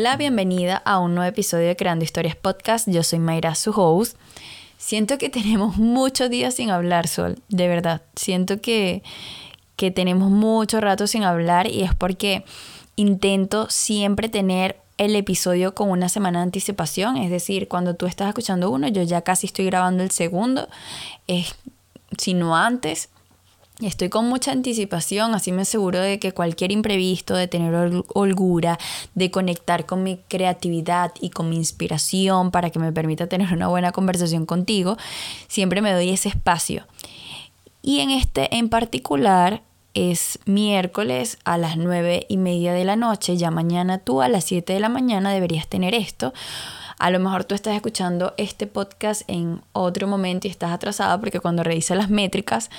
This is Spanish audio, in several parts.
Hola, bienvenida a un nuevo episodio de Creando Historias Podcast. Yo soy Mayra, su. Siento que tenemos muchos días sin hablar, Sol, de verdad. Siento que, que tenemos mucho rato sin hablar y es porque intento siempre tener el episodio con una semana de anticipación, es decir, cuando tú estás escuchando uno, yo ya casi estoy grabando el segundo, es, si no antes. Estoy con mucha anticipación, así me aseguro de que cualquier imprevisto, de tener holgura, de conectar con mi creatividad y con mi inspiración para que me permita tener una buena conversación contigo, siempre me doy ese espacio. Y en este en particular es miércoles a las nueve y media de la noche, ya mañana tú a las 7 de la mañana deberías tener esto. A lo mejor tú estás escuchando este podcast en otro momento y estás atrasado porque cuando revisas las métricas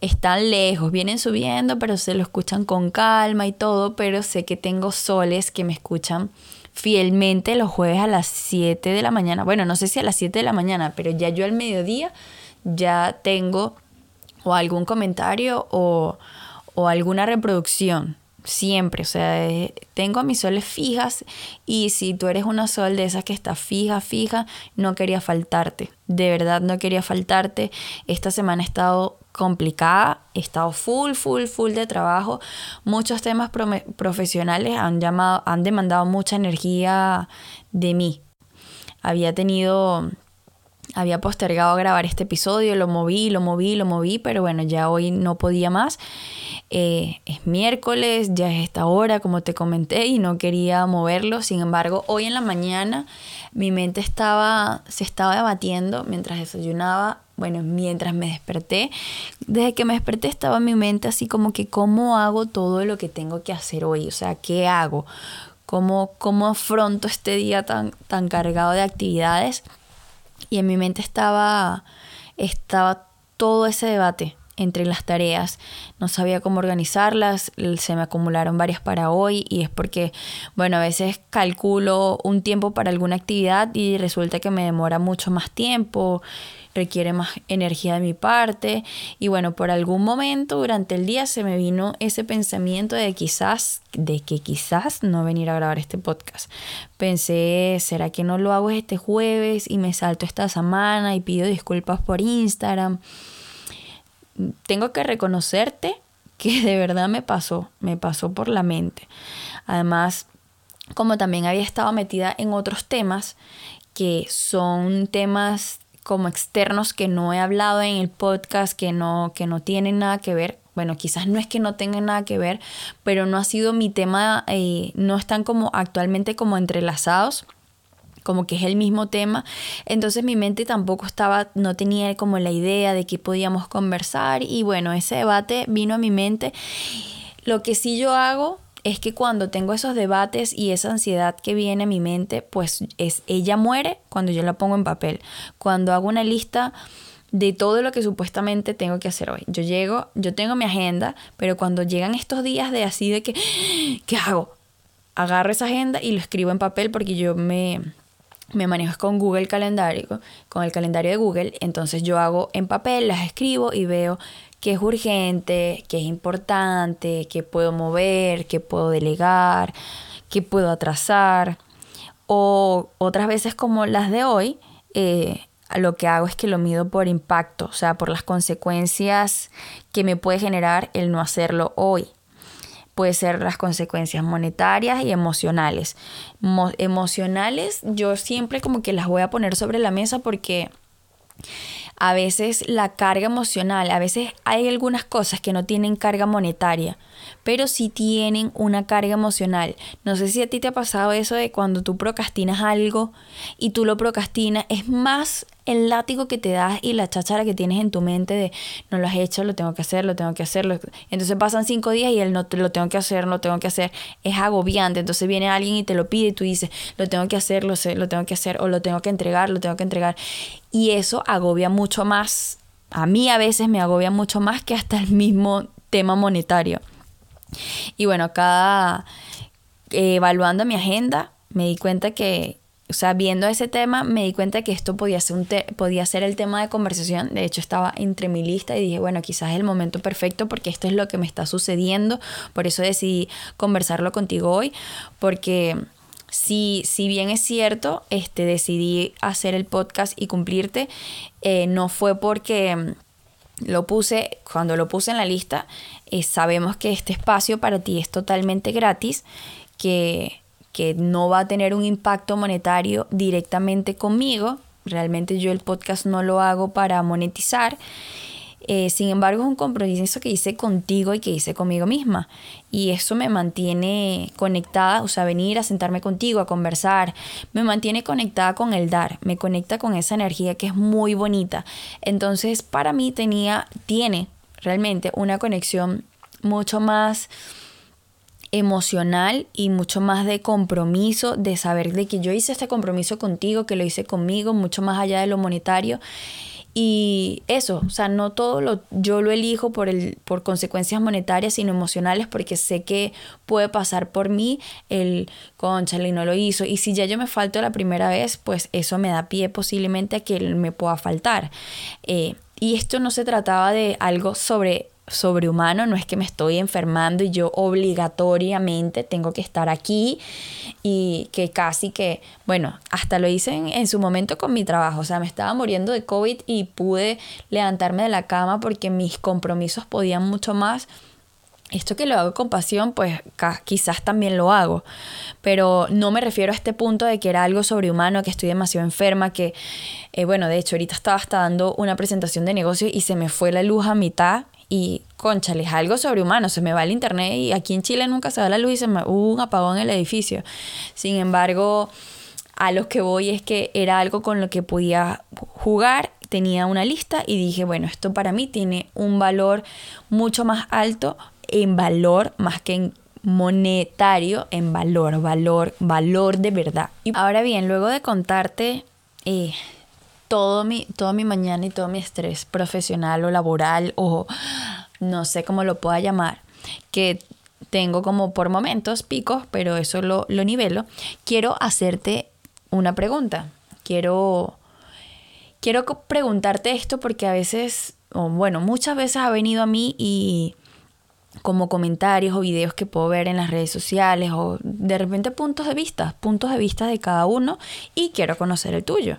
están lejos, vienen subiendo, pero se lo escuchan con calma y todo, pero sé que tengo soles que me escuchan fielmente los jueves a las 7 de la mañana. Bueno, no sé si a las 7 de la mañana, pero ya yo al mediodía ya tengo o algún comentario o, o alguna reproducción siempre, o sea, eh, tengo mis soles fijas y si tú eres una sol de esas que está fija, fija, no quería faltarte, de verdad no quería faltarte. Esta semana he estado complicada, he estado full, full, full de trabajo. Muchos temas profesionales han llamado, han demandado mucha energía de mí. Había tenido había postergado grabar este episodio, lo moví, lo moví, lo moví, pero bueno, ya hoy no podía más. Eh, es miércoles, ya es esta hora, como te comenté, y no quería moverlo. Sin embargo, hoy en la mañana mi mente estaba, se estaba debatiendo mientras desayunaba, bueno, mientras me desperté. Desde que me desperté estaba mi mente así como que cómo hago todo lo que tengo que hacer hoy, o sea, ¿qué hago? ¿Cómo, cómo afronto este día tan, tan cargado de actividades? Y en mi mente estaba, estaba todo ese debate entre las tareas. No sabía cómo organizarlas, se me acumularon varias para hoy y es porque, bueno, a veces calculo un tiempo para alguna actividad y resulta que me demora mucho más tiempo, requiere más energía de mi parte y bueno, por algún momento durante el día se me vino ese pensamiento de quizás, de que quizás no venir a grabar este podcast. Pensé, ¿será que no lo hago este jueves y me salto esta semana y pido disculpas por Instagram? tengo que reconocerte que de verdad me pasó, me pasó por la mente. Además, como también había estado metida en otros temas que son temas como externos que no he hablado en el podcast, que no, que no tienen nada que ver. Bueno, quizás no es que no tengan nada que ver, pero no ha sido mi tema, eh, no están como actualmente como entrelazados como que es el mismo tema. Entonces mi mente tampoco estaba, no tenía como la idea de qué podíamos conversar y bueno, ese debate vino a mi mente. Lo que sí yo hago es que cuando tengo esos debates y esa ansiedad que viene a mi mente, pues es ella muere cuando yo la pongo en papel. Cuando hago una lista de todo lo que supuestamente tengo que hacer hoy. Yo llego, yo tengo mi agenda, pero cuando llegan estos días de así de que, ¿qué hago? Agarro esa agenda y lo escribo en papel porque yo me, me manejo con Google Calendario, con el calendario de Google, entonces yo hago en papel, las escribo y veo qué es urgente, qué es importante, qué puedo mover, qué puedo delegar, qué puedo atrasar. O otras veces como las de hoy, eh, lo que hago es que lo mido por impacto, o sea, por las consecuencias que me puede generar el no hacerlo hoy puede ser las consecuencias monetarias y emocionales. emocionales yo siempre como que las voy a poner sobre la mesa porque a veces la carga emocional, a veces hay algunas cosas que no tienen carga monetaria, pero sí tienen una carga emocional. No sé si a ti te ha pasado eso de cuando tú procrastinas algo y tú lo procrastinas, es más el látigo que te das y la cháchara que tienes en tu mente de no lo has hecho, lo tengo que hacer, lo tengo que hacer. Entonces pasan cinco días y él no lo tengo que hacer, lo tengo que hacer. Es agobiante. Entonces viene alguien y te lo pide y tú dices, lo tengo que hacer, lo, sé, lo tengo que hacer, o lo tengo que entregar, lo tengo que entregar. Y eso agobia mucho más. A mí a veces me agobia mucho más que hasta el mismo tema monetario. Y bueno, cada eh, evaluando mi agenda, me di cuenta que o sea, viendo ese tema, me di cuenta que esto podía ser, un podía ser el tema de conversación. De hecho, estaba entre mi lista y dije, bueno, quizás es el momento perfecto porque esto es lo que me está sucediendo. Por eso decidí conversarlo contigo hoy, porque si, si bien es cierto, este, decidí hacer el podcast y cumplirte, eh, no fue porque lo puse, cuando lo puse en la lista, eh, sabemos que este espacio para ti es totalmente gratis, que, que no va a tener un impacto monetario directamente conmigo. Realmente yo el podcast no lo hago para monetizar eh, sin embargo, es un compromiso que hice contigo y que hice conmigo misma. Y eso me mantiene conectada, o sea, venir a sentarme contigo, a conversar, me mantiene conectada con el dar, me conecta con esa energía que es muy bonita. Entonces, para mí tenía, tiene realmente una conexión mucho más emocional y mucho más de compromiso, de saber de que yo hice este compromiso contigo, que lo hice conmigo, mucho más allá de lo monetario y eso, o sea, no todo lo, yo lo elijo por, el, por consecuencias monetarias, sino emocionales, porque sé que puede pasar por mí el conchale y no lo hizo. Y si ya yo me falto la primera vez, pues eso me da pie posiblemente a que me pueda faltar. Eh, y esto no se trataba de algo sobre sobrehumano, no es que me estoy enfermando y yo obligatoriamente tengo que estar aquí y que casi que, bueno, hasta lo hice en, su momento con mi trabajo, o sea, me estaba muriendo de COVID y pude levantarme de la cama porque mis compromisos podían mucho más. Esto que lo hago con pasión, pues quizás también lo hago, pero no me refiero a este punto de que era algo sobrehumano, que estoy demasiado enferma, que, eh, bueno, de hecho ahorita estaba hasta dando una presentación de negocio y se me fue la luz a mitad y, conchale, es algo sobrehumano. Se me va el internet y aquí en Chile nunca se da la luz y se me, hubo un apagón en el edificio. Sin embargo, a lo que voy es que era algo con lo que podía jugar. Tenía una lista y dije, bueno, esto para mí tiene un valor mucho más alto en valor más que en monetario, en valor, valor, valor de verdad. Y ahora bien, luego de contarte eh, todo mi, toda mi mañana y todo mi estrés profesional o laboral o no sé cómo lo pueda llamar, que tengo como por momentos picos, pero eso lo, lo nivelo, quiero hacerte una pregunta. Quiero, quiero preguntarte esto porque a veces, o bueno, muchas veces ha venido a mí y como comentarios o videos que puedo ver en las redes sociales o de repente puntos de vista, puntos de vista de cada uno y quiero conocer el tuyo.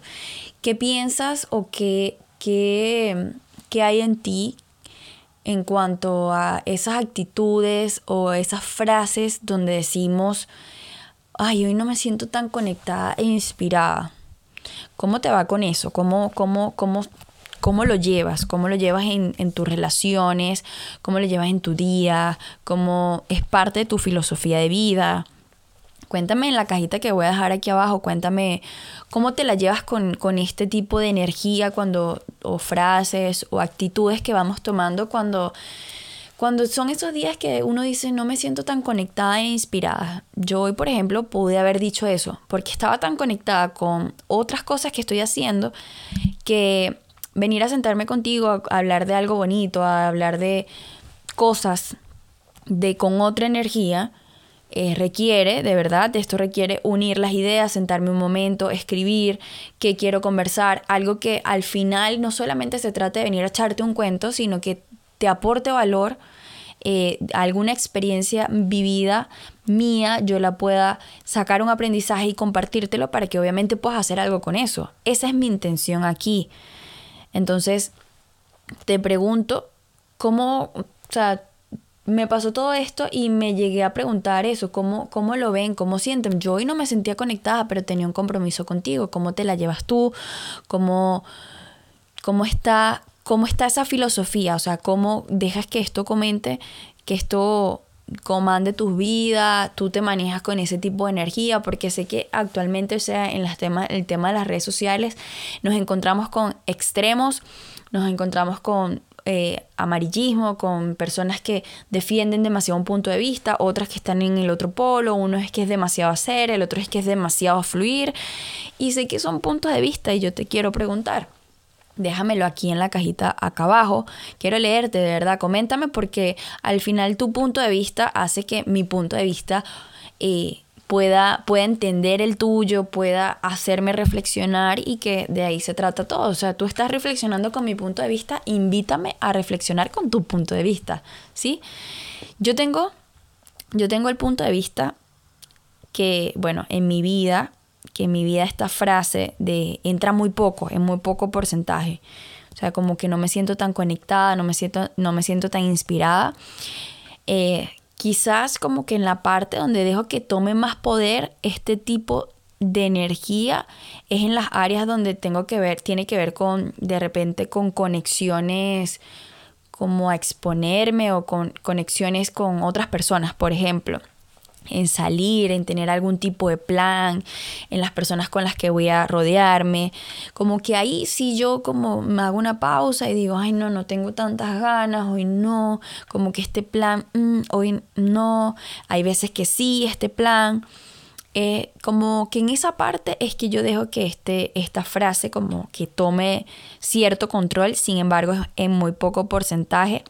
¿Qué piensas o qué, qué, qué hay en ti en cuanto a esas actitudes o esas frases donde decimos, ay, hoy no me siento tan conectada e inspirada? ¿Cómo te va con eso? ¿Cómo, cómo, cómo, cómo lo llevas? ¿Cómo lo llevas en, en, tus relaciones? ¿Cómo lo llevas en tu día? ¿Cómo es parte de tu filosofía de vida? Cuéntame en la cajita que voy a dejar aquí abajo, cuéntame cómo te la llevas con, este tipo de energía cuando, o frases o actitudes que vamos tomando cuando, cuando son esos días que uno dice no me siento tan conectada e inspirada. Yo hoy, por ejemplo, pude haber dicho eso, porque estaba tan conectada con otras cosas que estoy haciendo que venir a sentarme contigo a hablar de algo bonito, a hablar de cosas de con otra energía, eh, requiere, de verdad, esto requiere unir las ideas, sentarme un momento, escribir, qué quiero conversar, algo que al final no solamente se trate de venir a echarte un cuento, sino que te aporte valor, eh, alguna experiencia vivida mía, yo la pueda sacar un aprendizaje y compartírtelo para que obviamente puedas hacer algo con eso. Esa es mi intención aquí. Entonces, te pregunto, ¿cómo, o sea, me pasó todo esto y me llegué a preguntar eso, ¿cómo, cómo lo ven, cómo sienten. Yo hoy no me sentía conectada, pero tenía un compromiso contigo. ¿Cómo te la llevas tú? ¿Cómo, cómo, está, cómo está esa filosofía? O sea, ¿cómo dejas que esto comente, que esto comande tus vidas, tú te manejas con ese tipo de energía, porque sé que actualmente, o sea, en las temas, el tema de las redes sociales, nos encontramos con extremos, nos encontramos con eh, amarillismo, con personas que defienden demasiado un punto de vista, otras que están en el otro polo, uno es que es demasiado hacer, el otro es que es demasiado fluir. Y sé que son puntos de vista y yo te quiero preguntar. Déjamelo aquí en la cajita acá abajo. Quiero leerte, de verdad. Coméntame porque al final tu punto de vista hace que mi punto de vista eh, pueda, pueda entender el tuyo, pueda hacerme reflexionar y que de ahí se trata todo. O sea, tú estás reflexionando con mi punto de vista, invítame a reflexionar con tu punto de vista, ¿sí? Yo tengo, yo tengo el punto de vista que, bueno, en mi vida, que en mi vida esta frase de entra muy poco, en muy poco porcentaje. O sea, como que no me siento tan conectada, no me siento, no me siento tan inspirada. Eh, quizás como que en la parte donde dejo que tome más poder este tipo de energía es en las áreas donde tengo que ver, tiene que ver con, de repente, con conexiones como a exponerme o con conexiones con otras personas, por ejemplo en salir, en tener algún tipo de plan, en las personas con las que voy a rodearme. Como que ahí sí yo como me hago una pausa y digo, ay no, no tengo tantas ganas, hoy no, como que este plan, mm, hoy no, hay veces que sí, este plan. Eh, como que en esa parte es que yo dejo que este, esta frase como que tome cierto control, sin embargo en muy poco porcentaje.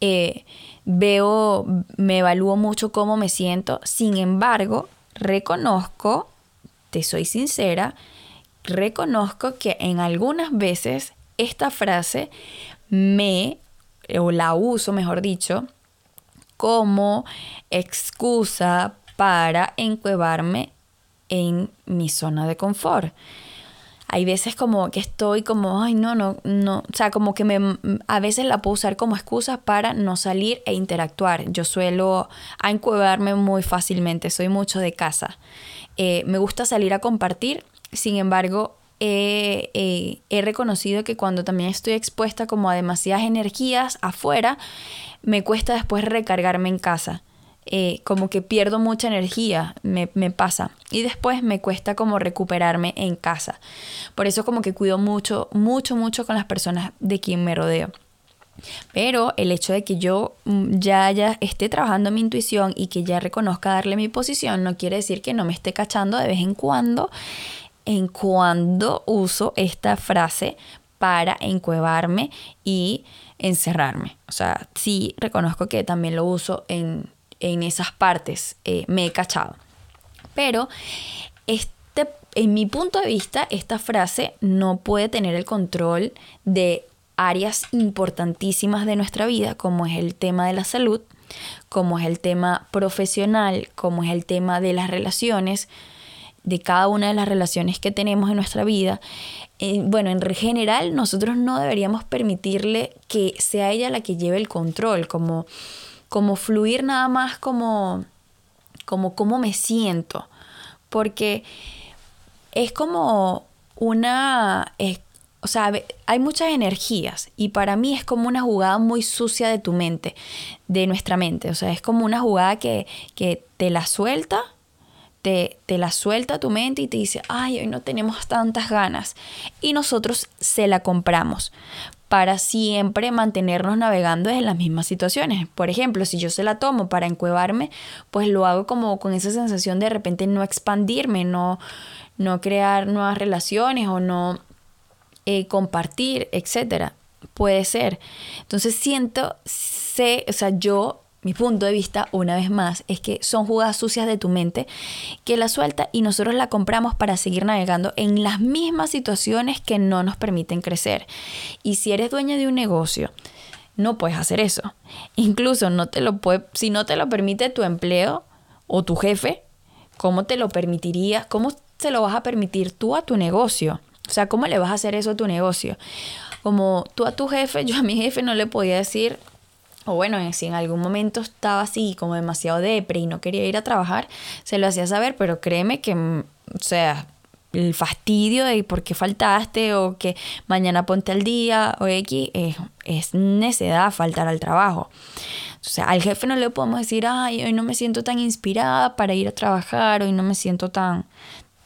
Eh, veo, me evalúo mucho cómo me siento, sin embargo, reconozco, te soy sincera, reconozco que en algunas veces esta frase me, o la uso, mejor dicho, como excusa para encuevarme en mi zona de confort hay veces como que estoy como, ay, no, no, no, o sea, como que me, a veces la puedo usar como excusa para no salir e interactuar. Yo suelo encuadrarme muy fácilmente, soy mucho de casa. Eh, me gusta salir a compartir, sin embargo, he reconocido que cuando también estoy expuesta como a demasiadas energías afuera, me cuesta después recargarme en casa. Eh, como que pierdo mucha energía, me, pasa. Y después me cuesta como recuperarme en casa. Por eso como que cuido mucho, mucho, mucho con las personas de quien me rodeo. Pero el hecho de que yo mm, ya, ya esté trabajando mi intuición y que ya reconozca darle mi posición no quiere decir que no me esté cachando de vez en cuando en cuando uso esta frase para encuevarme y encerrarme. O sea, sí reconozco que también lo uso en en esas partes eh, me he cachado. Pero este, en mi punto de vista, esta frase no puede tener el control de áreas importantísimas de nuestra vida, como es el tema de la salud, como es el tema profesional, como es el tema de las relaciones, de cada una de las relaciones que tenemos en nuestra vida. Eh, bueno, en general nosotros no deberíamos permitirle que sea ella la que lleve el control, como como fluir nada más como, como cómo me siento, porque es como una, o sea, hay muchas energías y para mí es como una jugada muy sucia de tu mente, de nuestra mente, o sea, es como una jugada que, que te la suelta. Te, te, la suelta tu mente y te dice, ay, hoy no tenemos tantas ganas. Y nosotros se la compramos para siempre mantenernos navegando en las mismas situaciones. Por ejemplo, si yo se la tomo para encuevarme, pues lo hago como con esa sensación de, repente no expandirme, no, no crear nuevas relaciones o no eh, compartir, etc. Puede ser. Entonces siento, sé, o sea, yo mi punto de vista, una vez más, es que son jugadas sucias de tu mente que la suelta y nosotros la compramos para seguir navegando en las mismas situaciones que no nos permiten crecer. Y si eres dueña de un negocio, no puedes hacer eso. Incluso no te lo puede, si no te lo permite tu empleo o tu jefe, ¿cómo te lo permitiría? ¿Cómo se lo vas a permitir tú a tu negocio? O sea, ¿cómo le vas a hacer eso a tu negocio? Como tú a tu jefe, yo a mi jefe no le podía decir, o bueno, si en algún momento estaba así como demasiado depre y no quería ir a trabajar, se lo hacía saber, pero créeme que, mm, o sea, el fastidio de por qué faltaste o que mañana ponte al día o X es, es necedad faltar al trabajo. O sea, al jefe no le podemos decir, ay, hoy no me siento tan inspirada para ir a trabajar, hoy no me siento tan,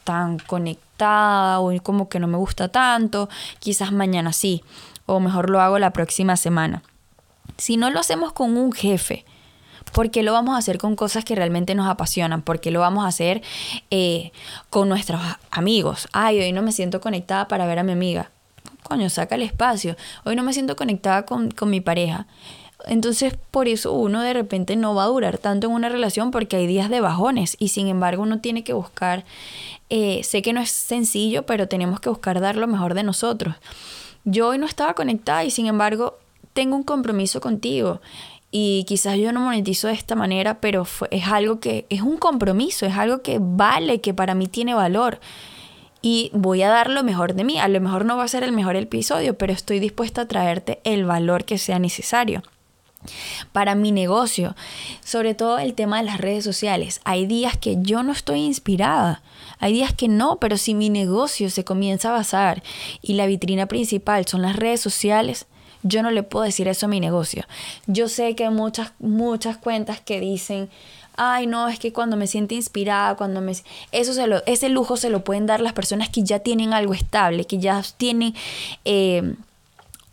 tan conectada, hoy como que no me gusta tanto, quizás mañana sí, o mejor lo hago la próxima semana. Si no lo hacemos con un jefe, ¿por qué lo vamos a hacer con cosas que realmente nos apasionan? ¿Por qué lo vamos a hacer eh, con nuestros amigos? Ay, hoy no me siento conectada para ver a mi amiga. Coño, saca el espacio. Hoy no me siento conectada con, mi pareja. Entonces, por eso uno de repente no va a durar tanto en una relación porque hay días de bajones y sin embargo uno tiene que buscar, eh, sé que no es sencillo, pero tenemos que buscar dar lo mejor de nosotros. Yo hoy no estaba conectada y sin embargo tengo un compromiso contigo y quizás yo no monetizo de esta manera, pero es algo que es un compromiso, es algo que vale, que para mí tiene valor. Y voy a dar lo mejor de mí. A lo mejor no va a ser el mejor episodio, pero estoy dispuesta a traerte el valor que sea necesario para mi negocio. Sobre todo el tema de las redes sociales. Hay días que yo no estoy inspirada. Hay días que no, pero si mi negocio se comienza a basar y la vitrina principal son las redes sociales, yo no le puedo decir eso a mi negocio. Yo sé que hay muchas, muchas cuentas que dicen, ay no, es que cuando me siento inspirada, cuando me... Eso ese lujo se lo pueden dar las personas que ya tienen algo estable, que ya tienen... Eh,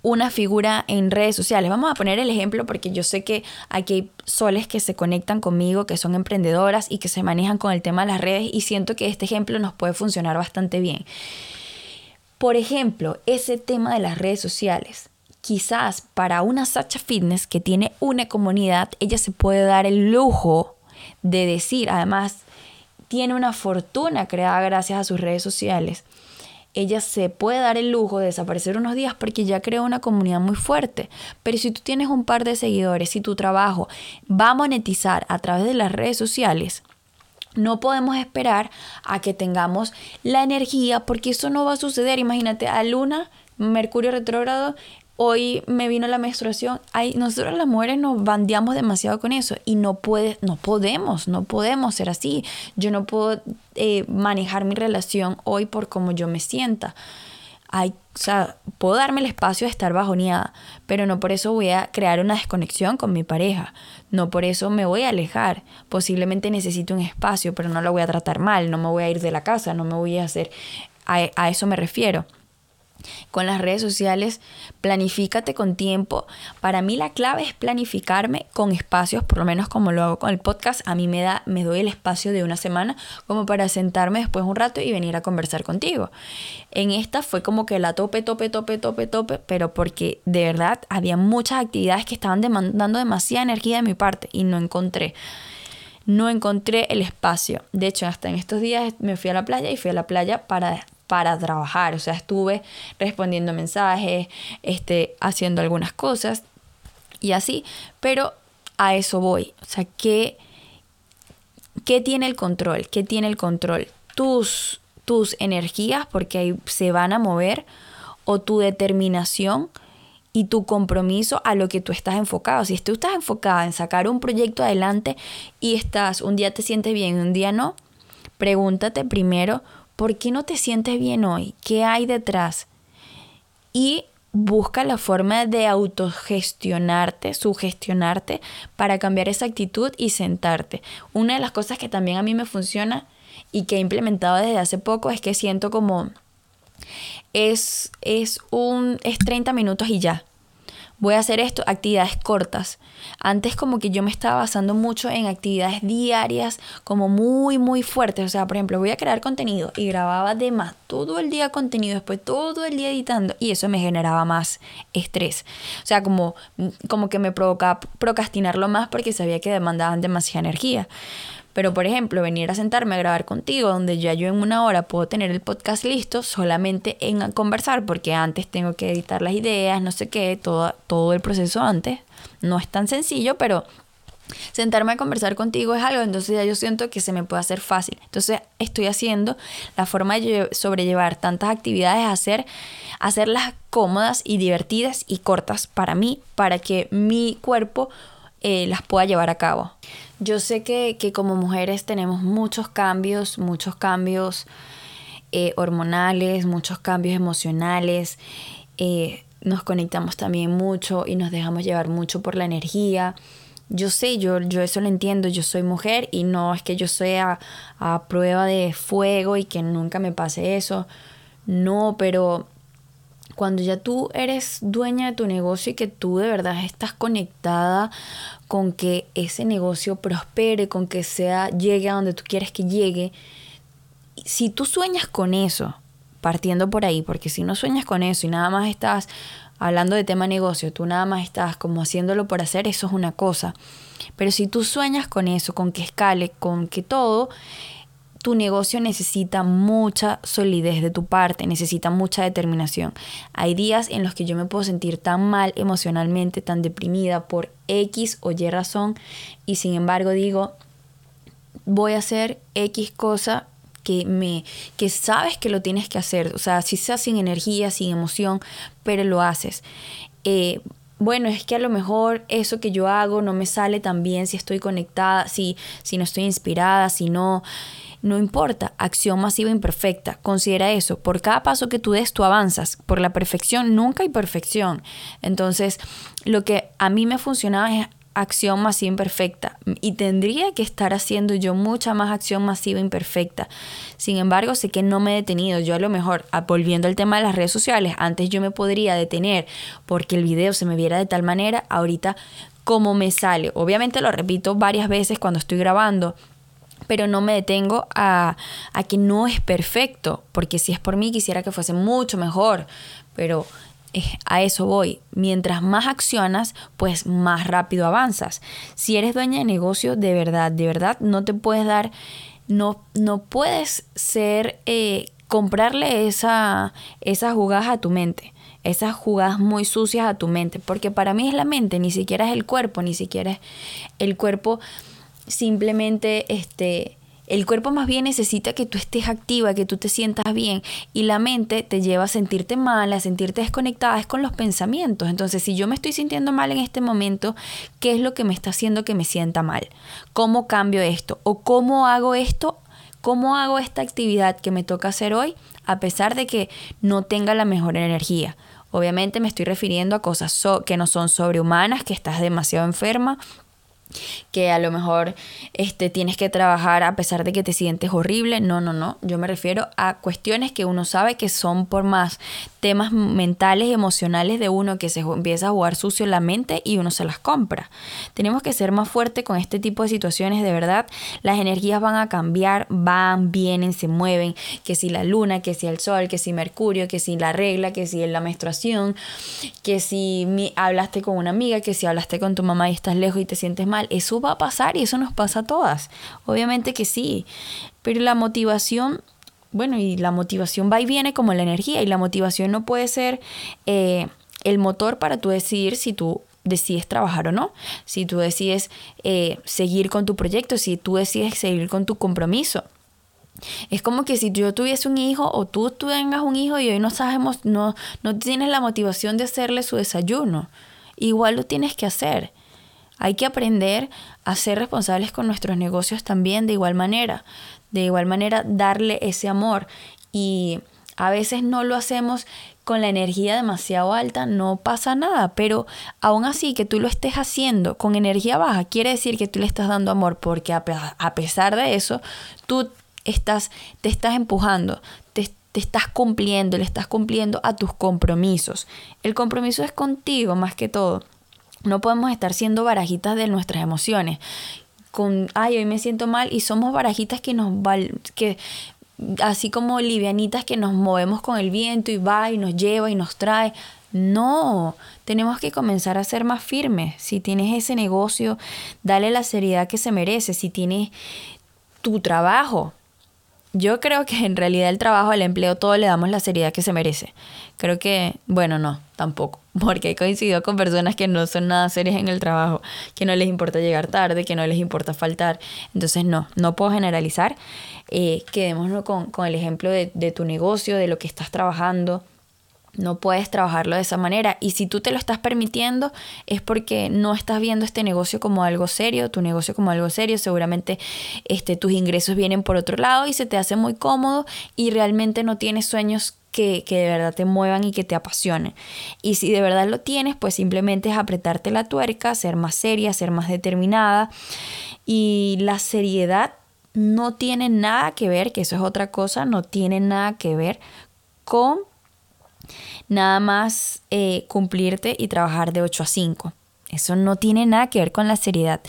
una figura en redes sociales. Vamos a poner el ejemplo porque yo sé que aquí hay soles que se conectan conmigo, que son emprendedoras y que se manejan con el tema de las redes y siento que este ejemplo nos puede funcionar bastante bien. Por ejemplo, ese tema de las redes sociales quizás para una Sacha Fitness que tiene una comunidad, ella se puede dar el lujo de decir, además, tiene una fortuna creada gracias a sus redes sociales. Ella se puede dar el lujo de desaparecer unos días porque ya creó una comunidad muy fuerte. Pero si tú tienes un par de seguidores, si tu trabajo va a monetizar a través de las redes sociales, no podemos esperar a que tengamos la energía porque eso no va a suceder. Imagínate, a Luna, Mercurio retrógrado, hoy me vino la menstruación. Ay, nosotros las mujeres nos bandeamos demasiado con eso y no, puede, no podemos, no podemos ser así. Yo no puedo eh, manejar mi relación hoy por cómo yo me sienta. Hay, o sea, puedo darme el espacio de estar bajoneada, pero no por eso voy a crear una desconexión con mi pareja. No por eso me voy a alejar. Posiblemente necesito un espacio, pero no lo voy a tratar mal, no me voy a ir de la casa, no me voy a hacer... a eso me refiero con las redes sociales, planifícate con tiempo. Para mí la clave es planificarme con espacios, por lo menos como lo hago con el podcast, a mí me da me doy el espacio de una semana como para sentarme después un rato y venir a conversar contigo. En esta fue como que la tope, tope, tope, tope, tope, pero porque de verdad había muchas actividades que estaban demandando demasiada energía de mi parte y no encontré no encontré el espacio. De hecho, hasta en estos días me fui a la playa y fui a la playa para para trabajar. O sea, estuve respondiendo mensajes, este, haciendo algunas cosas y así. Pero a eso voy. O sea, ¿qué, qué tiene el control? ¿Qué tiene el control? Tus, tus energías, porque ahí se van a mover, o tu determinación y tu compromiso a lo que tú estás enfocado. Si tú estás enfocada en sacar un proyecto adelante y estás, un día te sientes bien y un día no, pregúntate primero ¿Por qué no te sientes bien hoy? ¿Qué hay detrás? Y busca la forma de autogestionarte, sugestionarte para cambiar esa actitud y sentarte. Una de las cosas que también a mí me funciona y que he implementado desde hace poco es que siento como es, es un es 30 minutos y ya voy a hacer esto, actividades cortas. Antes como que yo me estaba basando mucho en actividades diarias, como muy, muy fuertes. O sea, por ejemplo, voy a crear contenido y grababa de más todo el día contenido, después todo el día editando y eso me generaba más estrés. O sea, como, como que me provocaba procrastinarlo más porque sabía que demandaban demasiada energía. Pero, por ejemplo, venir a sentarme a grabar contigo, donde ya yo en una hora puedo tener el podcast listo solamente en conversar, porque antes tengo que editar las ideas, no sé qué, todo, todo el proceso antes. No es tan sencillo, pero sentarme a conversar contigo es algo, entonces ya yo siento que se me puede hacer fácil. Entonces estoy haciendo la forma de sobrellevar tantas actividades, hacer, hacerlas cómodas y divertidas y cortas para mí, para que mi cuerpo eh, las pueda llevar a cabo. Yo sé que, como mujeres tenemos muchos cambios, muchos cambios eh, hormonales, muchos cambios emocionales. Eh, nos conectamos también mucho y nos dejamos llevar mucho por la energía. Yo sé, yo, yo eso lo entiendo, yo soy mujer y no es que yo sea a prueba de fuego y que nunca me pase eso. No, pero cuando ya tú eres dueña de tu negocio y que tú de verdad estás conectada con que ese negocio prospere, con que sea llegue a donde tú quieres que llegue, si tú sueñas con eso, partiendo por ahí, porque si no sueñas con eso y nada más estás hablando de tema negocio, tú nada más estás como haciéndolo por hacer, eso es una cosa. Pero si tú sueñas con eso, con que escale, con que todo, tu negocio necesita mucha solidez de tu parte, necesita mucha determinación. Hay días en los que yo me puedo sentir tan mal emocionalmente, tan deprimida por X o Y razón y sin embargo digo, voy a hacer X cosa que me que sabes que lo tienes que hacer, o sea, si sea sin energía, sin emoción, pero lo haces. Eh, bueno, es que a lo mejor eso que yo hago no me sale tan bien si estoy conectada, si, si no estoy inspirada, si no no importa, acción masiva imperfecta. Considera eso. Por cada paso que tú des, tú avanzas. Por la perfección, nunca hay perfección. Entonces, lo que a mí me funcionaba es acción masiva imperfecta y tendría que estar haciendo yo mucha más acción masiva imperfecta. Sin embargo, sé que no me he detenido. Yo a lo mejor, ah, volviendo al tema de las redes sociales, antes yo me podría detener porque el video se me viera de tal manera, ahorita como me sale. Obviamente lo repito varias veces cuando estoy grabando, pero no me detengo a, a que no es perfecto, porque si es por mí quisiera que fuese mucho mejor, pero a eso voy. Mientras más accionas, pues más rápido avanzas. Si eres dueña de negocio, de verdad, de verdad, no te puedes dar, no, no puedes ser, eh, comprarle esa, esas jugadas a tu mente. Esas jugadas muy sucias a tu mente. Porque para mí es la mente, ni siquiera es el cuerpo, ni siquiera es el cuerpo simplemente este el cuerpo más bien necesita que tú estés activa, que tú te sientas bien y la mente te lleva a sentirte mal, a sentirte desconectada, es con los pensamientos. Entonces, si yo me estoy sintiendo mal en este momento, ¿qué es lo que me está haciendo que me sienta mal? ¿Cómo cambio esto? ¿O cómo hago esto? ¿Cómo hago esta actividad que me toca hacer hoy a pesar de que no tenga la mejor energía? Obviamente me estoy refiriendo a cosas que no son sobrehumanas, que estás demasiado enferma, que a lo mejor este, tienes que trabajar a pesar de que te sientes horrible. No, no, no. Yo me refiero a cuestiones que uno sabe que son por más temas mentales, emocionales de uno que se empieza a jugar sucio la mente y uno se las compra. Tenemos que ser más fuertes con este tipo de situaciones, de verdad. Las energías van a cambiar, van, vienen, se mueven. Que si la luna, que si el sol, que si Mercurio, que si la regla, que si la menstruación, que si hablaste con una amiga, que si hablaste con tu mamá y estás lejos y te sientes mal eso va a pasar y eso nos pasa a todas. Obviamente que sí, pero la motivación, bueno, y la motivación va y viene como la energía y la motivación no puede ser eh, el motor para tú decidir si tú decides trabajar o no, si tú decides eh, seguir con tu proyecto, si tú decides seguir con tu compromiso. Es como que si yo tuviese un hijo o tú tengas un hijo y hoy no sabemos, no, no tienes la motivación de hacerle su desayuno, igual lo tienes que hacer. Hay que aprender a ser responsables con nuestros negocios también de igual manera. De igual manera, darle ese amor. Y a veces no lo hacemos con la energía demasiado alta, no pasa nada, pero aún así que tú lo estés haciendo con energía baja, quiere decir que tú le estás dando amor, porque a, pesar de eso, tú estás, te estás empujando, te, te estás cumpliendo, le estás cumpliendo a tus compromisos. El compromiso es contigo más que todo. No podemos estar siendo barajitas de nuestras emociones. Con, ay, hoy me siento mal y somos barajitas que nos que así como livianitas que nos movemos con el viento y va y nos lleva y nos trae. No, tenemos que comenzar a ser más firmes. Si tienes ese negocio, dale la seriedad que se merece. Si tienes tu trabajo, yo creo que en realidad el trabajo, al empleo, todo le damos la seriedad que se merece. Creo que, bueno, no, tampoco, porque he coincidido con personas que no son nada serias en el trabajo, que no les importa llegar tarde, que no les importa faltar. Entonces, no, no puedo generalizar. Eh, quedémonos con, con el ejemplo de, de tu negocio, de lo que estás trabajando no puedes trabajarlo de esa manera. Y si tú te lo estás permitiendo es porque no estás viendo este negocio como algo serio, tu negocio como algo serio. Seguramente este, tus ingresos vienen por otro lado y se te hace muy cómodo y realmente no tienes sueños que, que, de verdad te muevan y que te apasionen. Y si de verdad lo tienes, pues simplemente es apretarte la tuerca, ser más seria, ser más determinada. Y la seriedad no tiene nada que ver, que eso es otra cosa, no tiene nada que ver con nada más eh, cumplirte y trabajar de 8 a 5. Eso no tiene nada que ver con la seriedad.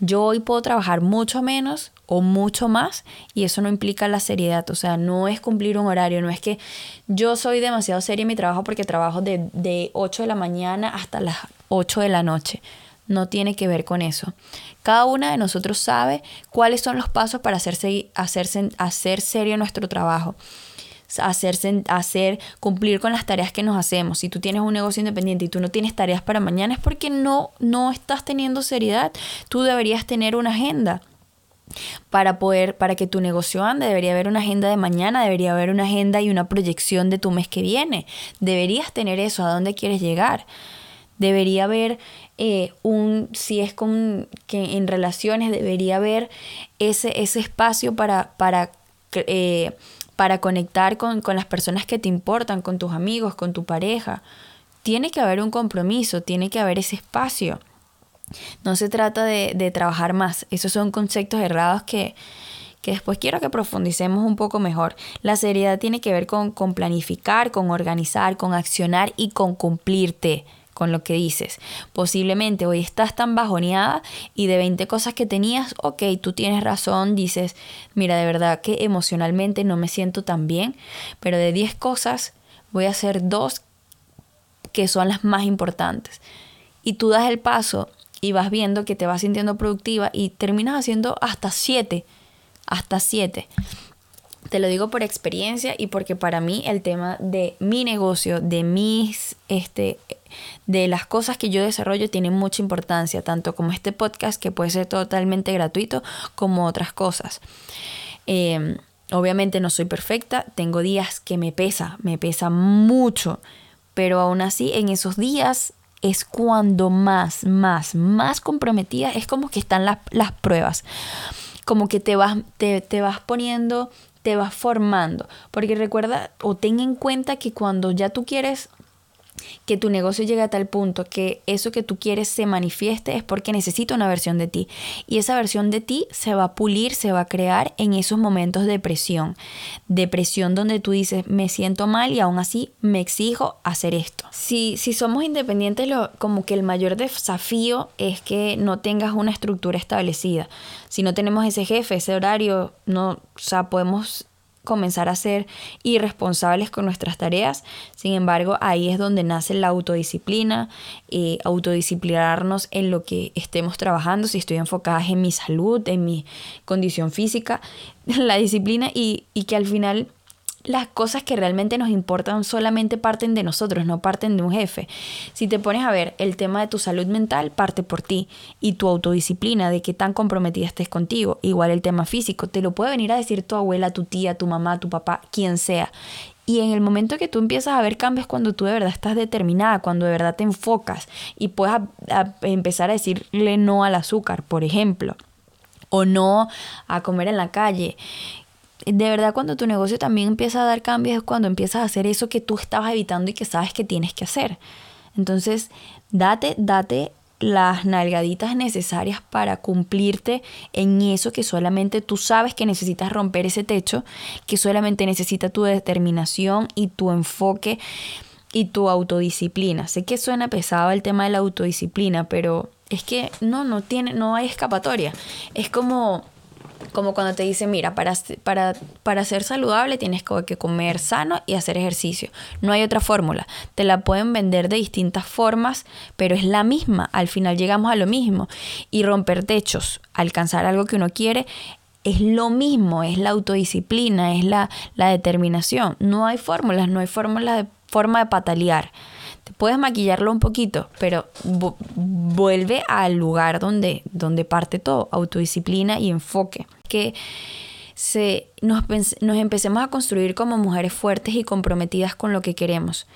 Yo hoy puedo trabajar mucho menos o mucho más y eso no implica la seriedad. O sea, no es cumplir un horario, no es que yo soy demasiado seria en mi trabajo porque trabajo de, de 8 de la mañana hasta las 8 de la noche. no tiene que ver con eso. Cada una de nosotros sabe cuáles son los pasos para hacer serio nuestro trabajo. Hacerse, hacer, cumplir con las tareas que nos hacemos. Si tú tienes un negocio independiente y tú no tienes tareas para mañana es porque no, no estás teniendo seriedad. Tú deberías tener una agenda para poder, para que tu negocio ande, debería haber una agenda de mañana, debería haber una agenda y una proyección de tu mes que viene. Deberías tener eso, a dónde quieres llegar. Debería haber eh, un, si es con que en relaciones, debería haber ese, ese espacio para, para, eh, para conectar con, con las personas que te importan, con tus amigos, con tu pareja. Tiene que haber un compromiso, tiene que haber ese espacio. No se trata de, trabajar más. Esos son conceptos errados que, después quiero que profundicemos un poco mejor. La seriedad tiene que ver con, con planificar, con organizar, con accionar y con cumplirte con lo que dices. Posiblemente hoy estás tan bajoneada y de 20 cosas que tenías, ok, tú tienes razón, dices, mira, de verdad que emocionalmente no me siento tan bien, pero de 10 cosas voy a hacer dos que son las más importantes. Y tú das el paso y vas viendo que te vas sintiendo productiva y terminas haciendo hasta siete, hasta siete. Te lo digo por experiencia y porque para mí el tema de mi negocio, de mis, este, de las cosas que yo desarrollo tiene mucha importancia, tanto como este podcast que puede ser totalmente gratuito, como otras cosas. Em, obviamente no soy perfecta, tengo días que me pesa, me pesa mucho, pero aún así en esos días es cuando más, más, más comprometida es como que están las, las pruebas. Como que te vas, te, te vas poniendo, te vas formando. Porque recuerda o ten en cuenta que cuando ya tú quieres que tu negocio llegue a tal punto que eso que tú quieres se manifieste es porque necesita una versión de ti. Y esa versión de ti se va a pulir, se va a crear en esos momentos de presión. Depresión donde tú dices, me siento mal y aún así me exijo hacer esto. Si, si somos independientes, lo, como que el mayor desafío es que no tengas una estructura establecida. Si no tenemos ese jefe, ese horario, no, o podemos comenzar a ser irresponsables con nuestras tareas. Sin embargo, ahí es donde nace la autodisciplina, y autodisciplinarnos en lo que estemos trabajando, si estoy enfocada en mi salud, en mi condición física, la disciplina y, y que al final las cosas que realmente nos importan solamente parten de nosotros, no parten de un jefe. Si te pones a ver, el tema de tu salud mental parte por ti y tu autodisciplina, de qué tan comprometida estés contigo. Igual el tema físico, te lo puede venir a decir tu abuela, tu tía, tu mamá, tu papá, quien sea. Y en el momento que tú empiezas a ver cambios, cuando tú de verdad estás determinada, cuando de verdad te enfocas y puedes empezar a decirle no al azúcar, por ejemplo, o no a comer en la calle de verdad cuando tu negocio también empieza a dar cambios es cuando empiezas a hacer eso que tú estabas evitando y que sabes que tienes que hacer. Entonces, date, date las nalgaditas necesarias para cumplirte en eso que solamente tú sabes que necesitas romper ese techo, que solamente necesita tu determinación y tu enfoque y tu autodisciplina. Sé que suena pesado el tema de la autodisciplina, pero es que no, no tiene, no hay escapatoria. Es como como cuando te dicen, mira, para, para, para ser saludable tienes que comer sano y hacer ejercicio. No hay otra fórmula. Te la pueden vender de distintas formas, pero es la misma. Al final llegamos a lo mismo. Y romper techos, alcanzar algo que uno quiere, es lo mismo, es la autodisciplina, es la, la determinación. No hay fórmulas, no hay fórmulas forma de patalear. Puedes maquillarlo un poquito, pero vuelve al lugar donde, donde parte todo, autodisciplina y enfoque. Que se, nos, nos, empecemos a construir como mujeres fuertes y comprometidas con lo que queremos.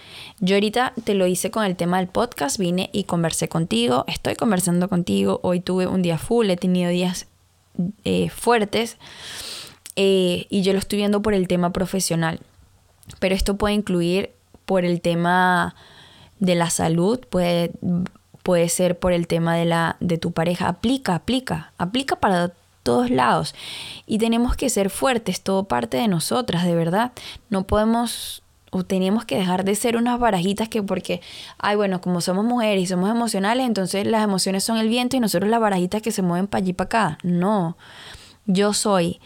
Yo ahorita te lo hice con el tema del podcast, vine y conversé contigo, estoy conversando contigo, hoy tuve un día full, he tenido días eh, fuertes eh, y yo lo estoy viendo por el tema profesional, pero esto puede incluir por el tema de la salud, puede, puede ser por el tema de, la, de tu pareja. Aplica, aplica, aplica para todos lados. Y tenemos que ser fuertes, todo parte de nosotras, de verdad. No podemos o tenemos que dejar de ser unas barajitas que porque, ay, bueno, como somos mujeres y somos emocionales, entonces las emociones son el viento y nosotros las barajitas que se mueven para allí para acá. No, yo soy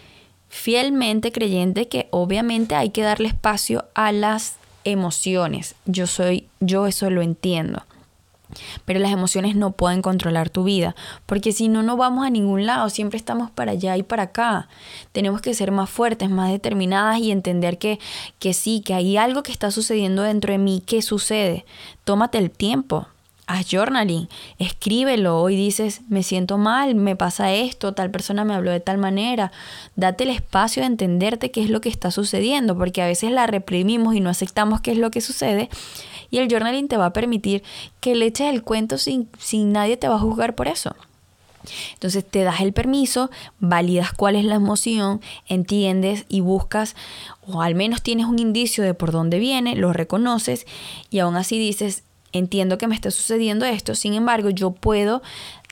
fielmente creyente que obviamente hay que darle espacio a las emociones. Yo soy, yo eso lo entiendo. Pero las emociones no pueden controlar tu vida, porque si no, no vamos a ningún lado, siempre estamos para allá y para acá. Tenemos que ser más fuertes, más determinadas y entender que, que sí, que hay algo que está sucediendo dentro de mí. ¿Qué sucede? Tómate el tiempo, haz journaling, escríbelo. Hoy dices, me siento mal, me pasa esto, tal persona me habló de tal manera. Date el espacio de entenderte qué es lo que está sucediendo, porque a veces la reprimimos y no aceptamos qué es lo que sucede y el journaling te va a permitir que le eches el cuento sin, sin nadie te va a juzgar por eso. Entonces te das el permiso, validas cuál es la emoción, entiendes y buscas, o al menos tienes un indicio de por dónde viene, lo reconoces y aún así dices, entiendo que me está sucediendo esto, sin embargo yo puedo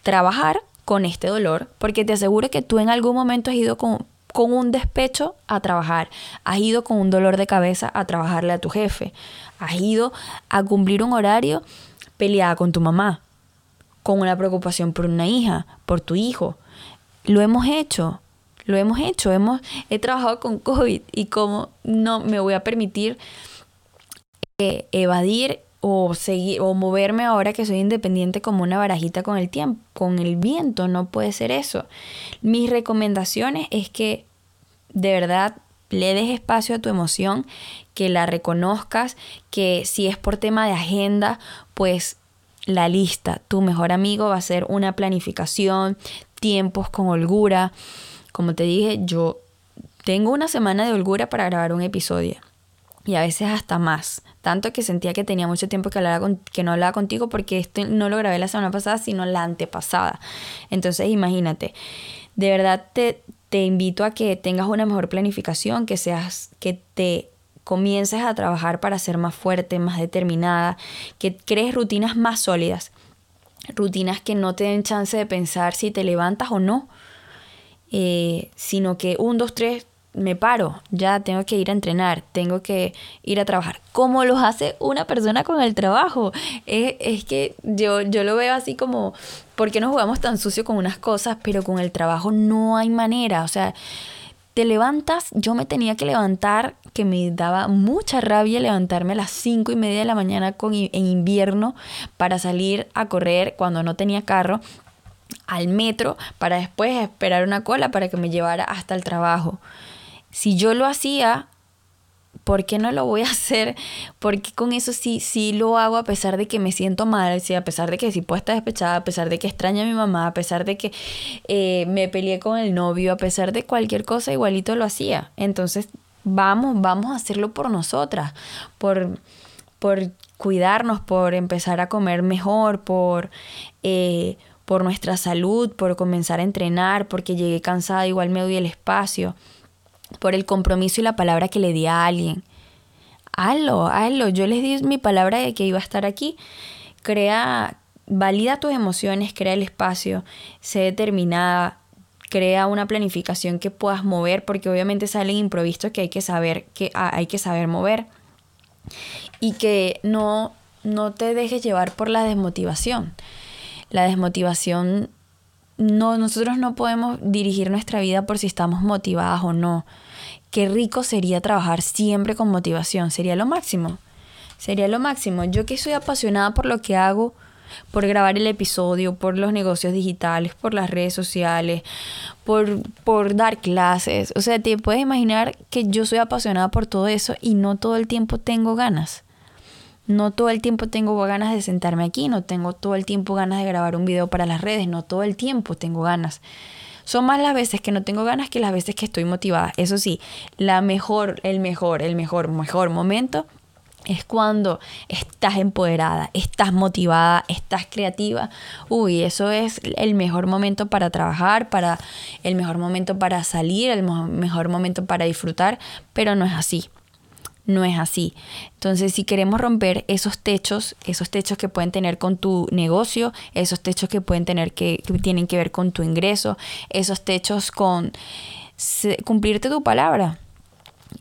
trabajar con este dolor, porque te aseguro que tú en algún momento has ido con, con un despecho a trabajar, has ido con un dolor de cabeza a trabajarle a tu jefe, has ido a cumplir un horario peleada con tu mamá, con una preocupación por una hija, por tu hijo. Lo hemos hecho, lo hemos hecho, hemos, he trabajado con COVID y como no me voy a permitir eh, evadir o seguir o moverme ahora que soy independiente como una barajita con el tiempo, con el viento, no puede ser eso. Mis recomendaciones es que de verdad le des espacio a tu emoción, que la reconozcas, que si es por tema de agenda, pues la lista, tu mejor amigo va a ser una planificación, tiempos con holgura. Como te dije, yo tengo una semana de holgura para grabar un episodio y a veces hasta más. Tanto que sentía que tenía mucho tiempo que, que no hablaba contigo porque esto no lo grabé la semana pasada, sino la antepasada. Entonces imagínate, de verdad te, te invito a que tengas una mejor planificación, que seas, que te comiences a trabajar para ser más fuerte, más determinada, que crees rutinas más sólidas, rutinas que no te den chance de pensar si te levantas o no, eh, sino que un, dos, tres, me paro, ya tengo que ir a entrenar, tengo que ir a trabajar, como lo hace una persona con el trabajo. Es, es que yo, yo lo veo así como, ¿por qué nos jugamos tan sucio con unas cosas, pero con el trabajo no hay manera? O sea, te levantas, yo me tenía que levantar, que me daba mucha rabia levantarme a las cinco y media de la mañana con, en invierno para salir a correr cuando no tenía carro al metro para después esperar una cola para que me llevara hasta el trabajo. Si yo lo hacía, ¿por qué no lo voy a hacer? Porque con eso sí, sí lo hago a pesar de que me siento mal, sí, a pesar de que sí puedo estar despechada, a pesar de que extraño a mi mamá, a pesar de que eh, me peleé con el novio, a pesar de cualquier cosa, igualito lo hacía. Entonces, vamos, vamos a hacerlo por nosotras, por, por cuidarnos, por empezar a comer mejor, por... Eh, por nuestra salud, por comenzar a entrenar, porque llegué cansada, igual me doy el espacio por el compromiso y la palabra que le di a alguien. Hazlo, hazlo. Yo les di mi palabra de que iba a estar aquí. Crea, valida tus emociones, crea el espacio, sé determinada, crea una planificación que puedas mover, porque obviamente salen improvisos que hay que saber, que ah, hay que saber mover. Y que no, no te dejes llevar por la desmotivación. La desmotivación no, nosotros no podemos dirigir nuestra vida por si estamos motivadas o no. Qué rico sería trabajar siempre con motivación, sería lo máximo. Sería lo máximo. Yo que soy apasionada por lo que hago, por grabar el episodio, por los negocios digitales, por las redes sociales, por, por dar clases. O sea, te puedes imaginar que yo soy apasionada por todo eso y no todo el tiempo tengo ganas. No todo el tiempo tengo ganas de sentarme aquí, no tengo todo el tiempo ganas de grabar un video para las redes, no todo el tiempo tengo ganas. Son más las veces que no tengo ganas que las veces que estoy motivada. Eso sí, la mejor, el mejor, el mejor, mejor momento es cuando estás empoderada, estás motivada, estás creativa. Uy, eso es el mejor momento para trabajar, para el mejor momento para salir, el mejor momento para disfrutar, pero no es así no es así. Entonces, si queremos romper esos techos, esos techos que pueden tener con tu negocio, esos techos que pueden tener que, tienen que ver con tu ingreso, esos techos con cumplirte tu palabra.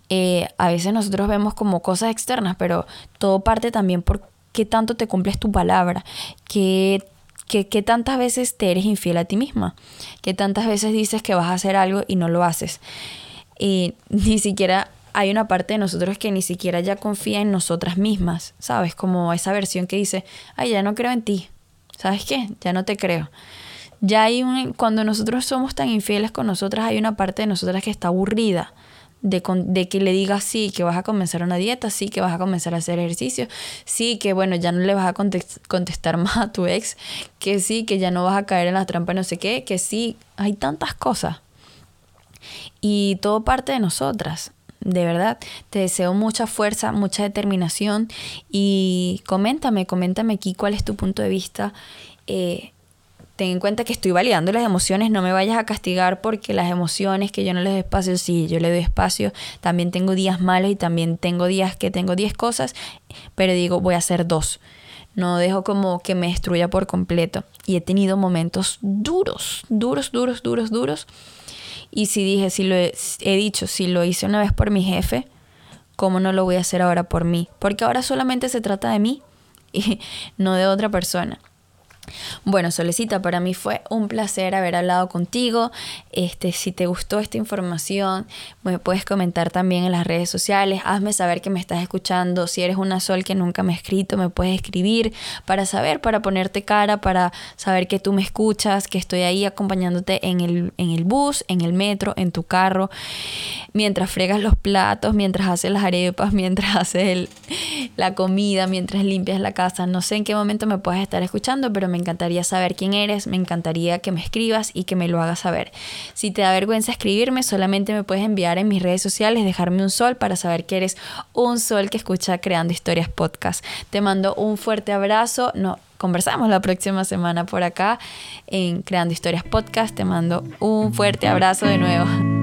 Eh, a veces nosotros vemos como cosas externas, pero todo parte también por qué tanto te cumples tu palabra, qué que, tantas veces te eres infiel a ti misma, que tantas veces dices que vas a hacer algo y no lo haces. Y ni siquiera hay una parte de nosotros que ni siquiera ya confía en nosotras mismas, ¿sabes? Como esa versión que dice, ay, ya no creo en ti, ¿sabes qué? Ya no te creo. Ya hay un, cuando nosotros somos tan infieles con nosotras, hay una parte de nosotras que está aburrida de, de, que le digas sí, que vas a comenzar una dieta, sí, que vas a comenzar a hacer ejercicio, sí, que bueno, ya no le vas a contestar más a tu ex, que sí, que ya no vas a caer en la trampa no sé qué, que sí, hay tantas cosas. Y todo parte de nosotras. De verdad, te deseo mucha fuerza, mucha determinación y coméntame, coméntame aquí cuál es tu punto de vista. Eh, ten en cuenta que estoy validando las emociones, no me vayas a castigar porque las emociones que yo no les doy espacio, sí, yo le doy espacio, también tengo días malos y también tengo días que tengo 10 cosas, pero digo, voy a hacer dos. No dejo como que me destruya por completo. Y he tenido momentos duros, duros, duros, duros, duros. Y si dije, si lo he, dicho, si lo hice una vez por mi jefe, ¿cómo no lo voy a hacer ahora por mí? Porque ahora solamente se trata de mí y no de otra persona. Bueno, Solecita, para mí fue un placer haber hablado contigo. Este, si te gustó esta información, me puedes comentar también en las redes sociales. Hazme saber que me estás escuchando. Si eres una Sol que nunca me ha escrito, me puedes escribir para saber, para ponerte cara, para saber que tú me escuchas, que estoy ahí acompañándote en el, en el bus, en el metro, en tu carro, mientras fregas los platos, mientras haces las arepas, mientras haces la comida, mientras limpias la casa. No sé en qué momento me puedes estar escuchando, pero me me encantaría saber quién eres, me encantaría que me escribas y que me lo hagas saber. Si te da vergüenza escribirme, solamente me puedes enviar en mis redes sociales, dejarme un sol para saber que eres un sol que escucha Creando Historias Podcast. Te mando un fuerte abrazo. No, conversamos la próxima semana por acá en Creando Historias Podcast. Te mando un fuerte abrazo de nuevo.